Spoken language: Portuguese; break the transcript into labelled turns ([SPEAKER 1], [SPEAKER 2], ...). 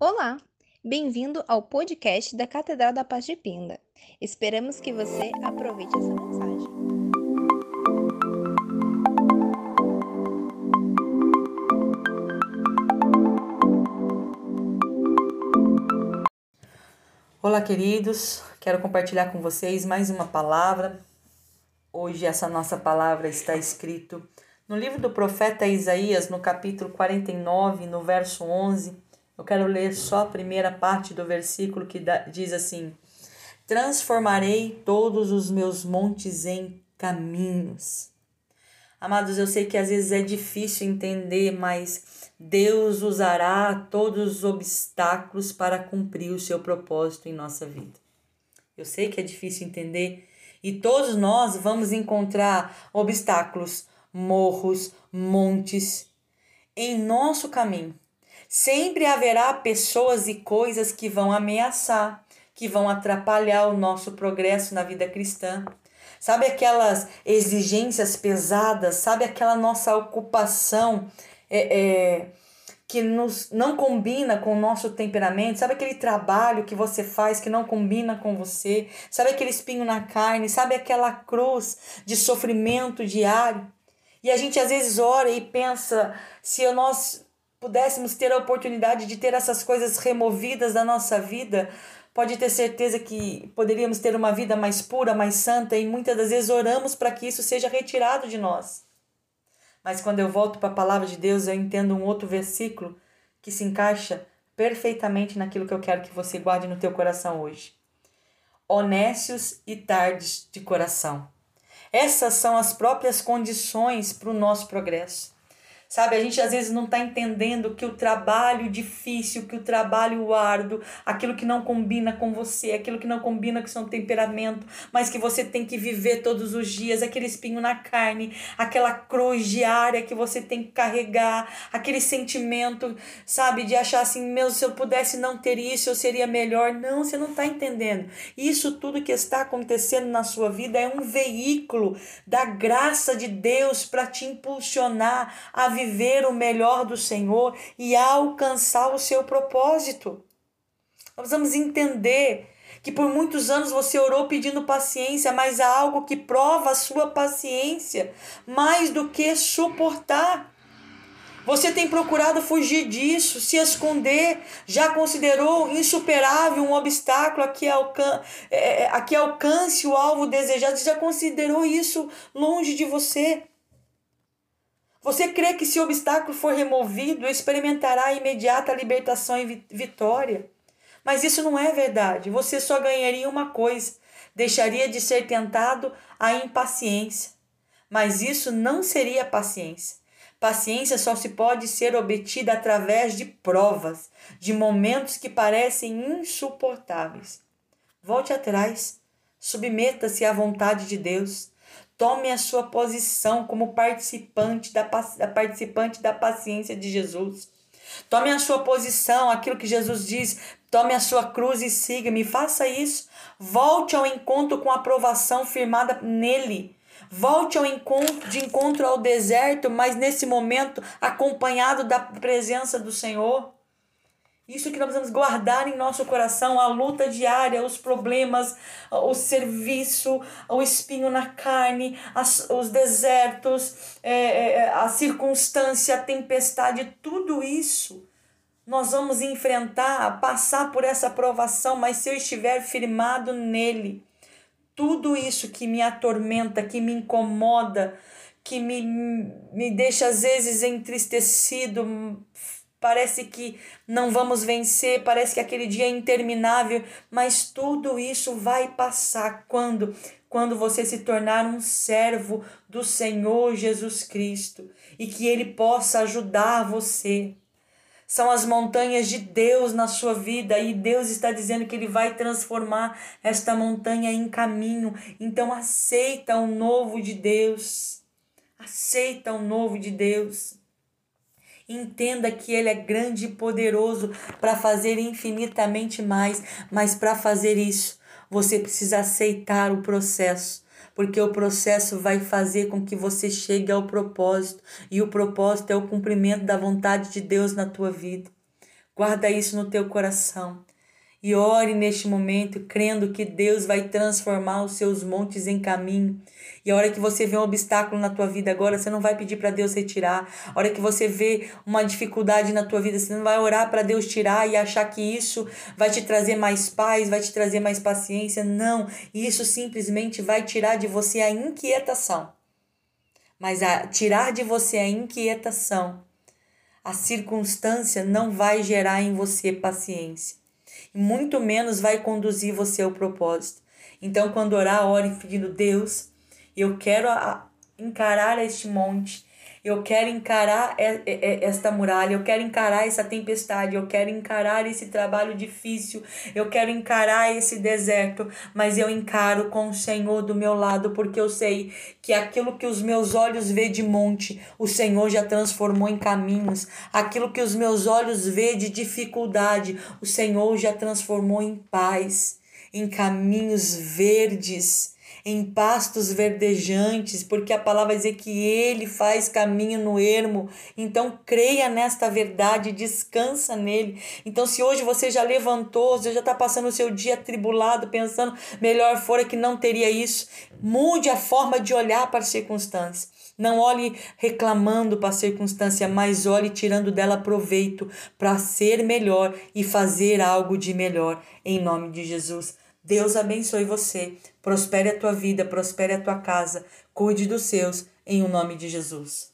[SPEAKER 1] Olá, bem-vindo ao podcast da Catedral da Paz de Pinda. Esperamos que você aproveite essa mensagem.
[SPEAKER 2] Olá, queridos. Quero compartilhar com vocês mais uma palavra. Hoje essa nossa palavra está escrito no livro do profeta Isaías, no capítulo 49, no verso 11. Eu quero ler só a primeira parte do versículo que diz assim: Transformarei todos os meus montes em caminhos. Amados, eu sei que às vezes é difícil entender, mas Deus usará todos os obstáculos para cumprir o seu propósito em nossa vida. Eu sei que é difícil entender e todos nós vamos encontrar obstáculos, morros, montes em nosso caminho. Sempre haverá pessoas e coisas que vão ameaçar, que vão atrapalhar o nosso progresso na vida cristã. Sabe aquelas exigências pesadas, sabe aquela nossa ocupação é, é, que nos, não combina com o nosso temperamento, sabe aquele trabalho que você faz que não combina com você, sabe aquele espinho na carne, sabe aquela cruz de sofrimento diário. E a gente às vezes ora e pensa se nós pudéssemos ter a oportunidade de ter essas coisas removidas da nossa vida, pode ter certeza que poderíamos ter uma vida mais pura, mais santa e muitas das vezes oramos para que isso seja retirado de nós. Mas quando eu volto para a palavra de Deus, eu entendo um outro versículo que se encaixa perfeitamente naquilo que eu quero que você guarde no teu coração hoje. Honestos e tardes de coração. Essas são as próprias condições para o nosso progresso. Sabe, a gente às vezes não está entendendo que o trabalho difícil, que o trabalho árduo, aquilo que não combina com você, aquilo que não combina com seu temperamento, mas que você tem que viver todos os dias, aquele espinho na carne, aquela cruz diária que você tem que carregar, aquele sentimento, sabe, de achar assim, meu, se eu pudesse não ter isso, eu seria melhor. Não, você não está entendendo. Isso tudo que está acontecendo na sua vida é um veículo da graça de Deus para te impulsionar a viver viver o melhor do Senhor e alcançar o seu propósito. Nós vamos entender que por muitos anos você orou pedindo paciência, mas há algo que prova a sua paciência mais do que suportar. Você tem procurado fugir disso, se esconder, já considerou insuperável um obstáculo a que, alcan é, é, a que alcance o alvo desejado, já considerou isso longe de você. Você crê que se o obstáculo for removido, experimentará a imediata libertação e vitória? Mas isso não é verdade. Você só ganharia uma coisa: deixaria de ser tentado à impaciência. Mas isso não seria paciência. Paciência só se pode ser obtida através de provas, de momentos que parecem insuportáveis. Volte atrás, submeta-se à vontade de Deus. Tome a sua posição como participante da, participante da paciência de Jesus. Tome a sua posição, aquilo que Jesus diz. Tome a sua cruz e siga-me. Faça isso. Volte ao encontro com a aprovação firmada nele. Volte ao encontro, de encontro ao deserto, mas nesse momento acompanhado da presença do Senhor. Isso que nós vamos guardar em nosso coração, a luta diária, os problemas, o serviço, o espinho na carne, as, os desertos, é, é, a circunstância, a tempestade, tudo isso nós vamos enfrentar, passar por essa provação, mas se eu estiver firmado nele, tudo isso que me atormenta, que me incomoda, que me, me deixa às vezes entristecido, parece que não vamos vencer, parece que aquele dia é interminável, mas tudo isso vai passar quando quando você se tornar um servo do Senhor Jesus Cristo e que ele possa ajudar você. São as montanhas de Deus na sua vida e Deus está dizendo que ele vai transformar esta montanha em caminho. Então aceita o novo de Deus. Aceita o novo de Deus. Entenda que Ele é grande e poderoso para fazer infinitamente mais, mas para fazer isso, você precisa aceitar o processo, porque o processo vai fazer com que você chegue ao propósito, e o propósito é o cumprimento da vontade de Deus na tua vida. Guarda isso no teu coração. E ore neste momento, crendo que Deus vai transformar os seus montes em caminho. E a hora que você vê um obstáculo na tua vida agora, você não vai pedir para Deus retirar. A hora que você vê uma dificuldade na tua vida, você não vai orar para Deus tirar e achar que isso vai te trazer mais paz, vai te trazer mais paciência. Não, isso simplesmente vai tirar de você a inquietação. Mas a tirar de você a inquietação, a circunstância não vai gerar em você paciência muito menos vai conduzir você ao propósito. Então, quando orar, ore pedindo Deus, eu quero encarar este monte, eu quero encarar esta muralha, eu quero encarar essa tempestade, eu quero encarar esse trabalho difícil, eu quero encarar esse deserto, mas eu encaro com o Senhor do meu lado, porque eu sei que aquilo que os meus olhos vê de monte, o Senhor já transformou em caminhos. Aquilo que os meus olhos vê de dificuldade, o Senhor já transformou em paz, em caminhos verdes em pastos verdejantes, porque a palavra diz que ele faz caminho no ermo. Então creia nesta verdade, descansa nele. Então se hoje você já levantou, você já está passando o seu dia atribulado, pensando melhor fora que não teria isso, mude a forma de olhar para as circunstâncias. Não olhe reclamando para a circunstância, mas olhe tirando dela proveito para ser melhor e fazer algo de melhor. Em nome de Jesus. Deus abençoe você, prospere a tua vida, prospere a tua casa, cuide dos seus, em o nome de Jesus.